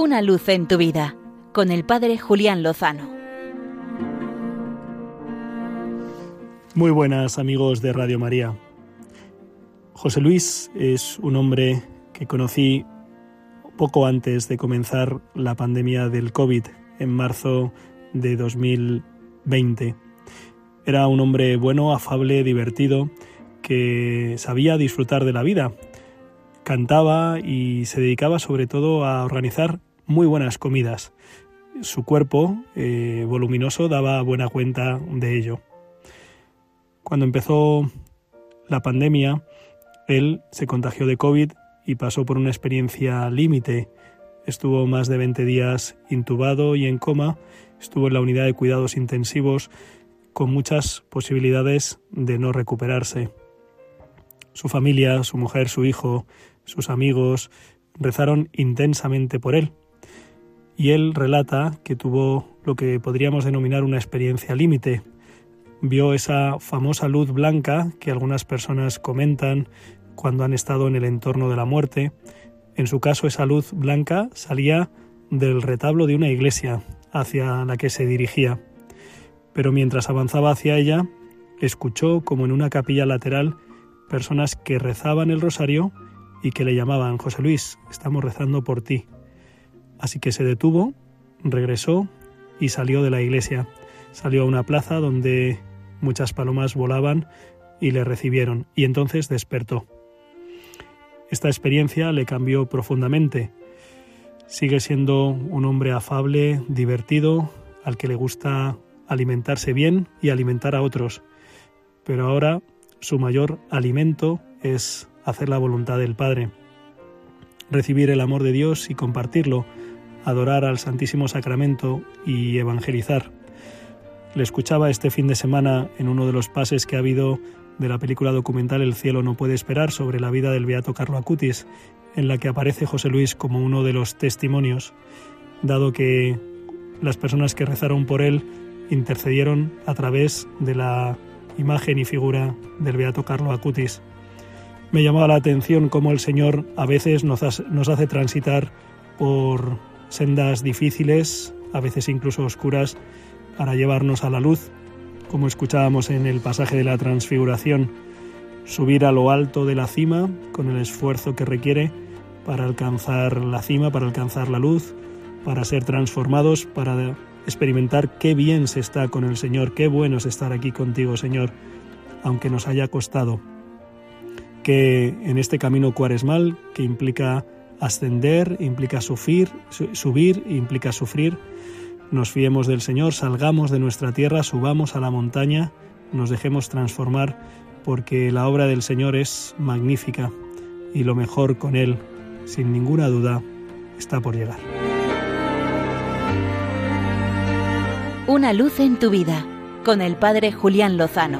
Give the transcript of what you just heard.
Una luz en tu vida con el Padre Julián Lozano. Muy buenas amigos de Radio María. José Luis es un hombre que conocí poco antes de comenzar la pandemia del COVID en marzo de 2020. Era un hombre bueno, afable, divertido, que sabía disfrutar de la vida. Cantaba y se dedicaba sobre todo a organizar muy buenas comidas. Su cuerpo, eh, voluminoso, daba buena cuenta de ello. Cuando empezó la pandemia, él se contagió de COVID y pasó por una experiencia límite. Estuvo más de 20 días intubado y en coma, estuvo en la unidad de cuidados intensivos con muchas posibilidades de no recuperarse. Su familia, su mujer, su hijo, sus amigos rezaron intensamente por él y él relata que tuvo lo que podríamos denominar una experiencia límite. Vio esa famosa luz blanca que algunas personas comentan cuando han estado en el entorno de la muerte. En su caso, esa luz blanca salía del retablo de una iglesia hacia la que se dirigía. Pero mientras avanzaba hacia ella, escuchó como en una capilla lateral personas que rezaban el rosario y que le llamaban José Luis, estamos rezando por ti. Así que se detuvo, regresó y salió de la iglesia. Salió a una plaza donde muchas palomas volaban y le recibieron, y entonces despertó. Esta experiencia le cambió profundamente. Sigue siendo un hombre afable, divertido, al que le gusta alimentarse bien y alimentar a otros. Pero ahora su mayor alimento es hacer la voluntad del Padre, recibir el amor de Dios y compartirlo, adorar al Santísimo Sacramento y evangelizar. Le escuchaba este fin de semana en uno de los pases que ha habido de la película documental El cielo no puede esperar sobre la vida del beato Carlo Acutis, en la que aparece José Luis como uno de los testimonios, dado que las personas que rezaron por él intercedieron a través de la imagen y figura del beato Carlo Acutis. Me llamaba la atención cómo el Señor a veces nos hace transitar por sendas difíciles, a veces incluso oscuras, para llevarnos a la luz, como escuchábamos en el pasaje de la transfiguración, subir a lo alto de la cima con el esfuerzo que requiere para alcanzar la cima, para alcanzar la luz, para ser transformados, para experimentar qué bien se está con el Señor, qué bueno es estar aquí contigo, Señor, aunque nos haya costado. Que en este camino cuaresmal, que implica Ascender implica sufrir, subir implica sufrir. Nos fiemos del Señor, salgamos de nuestra tierra, subamos a la montaña, nos dejemos transformar, porque la obra del Señor es magnífica y lo mejor con Él, sin ninguna duda, está por llegar. Una luz en tu vida, con el Padre Julián Lozano.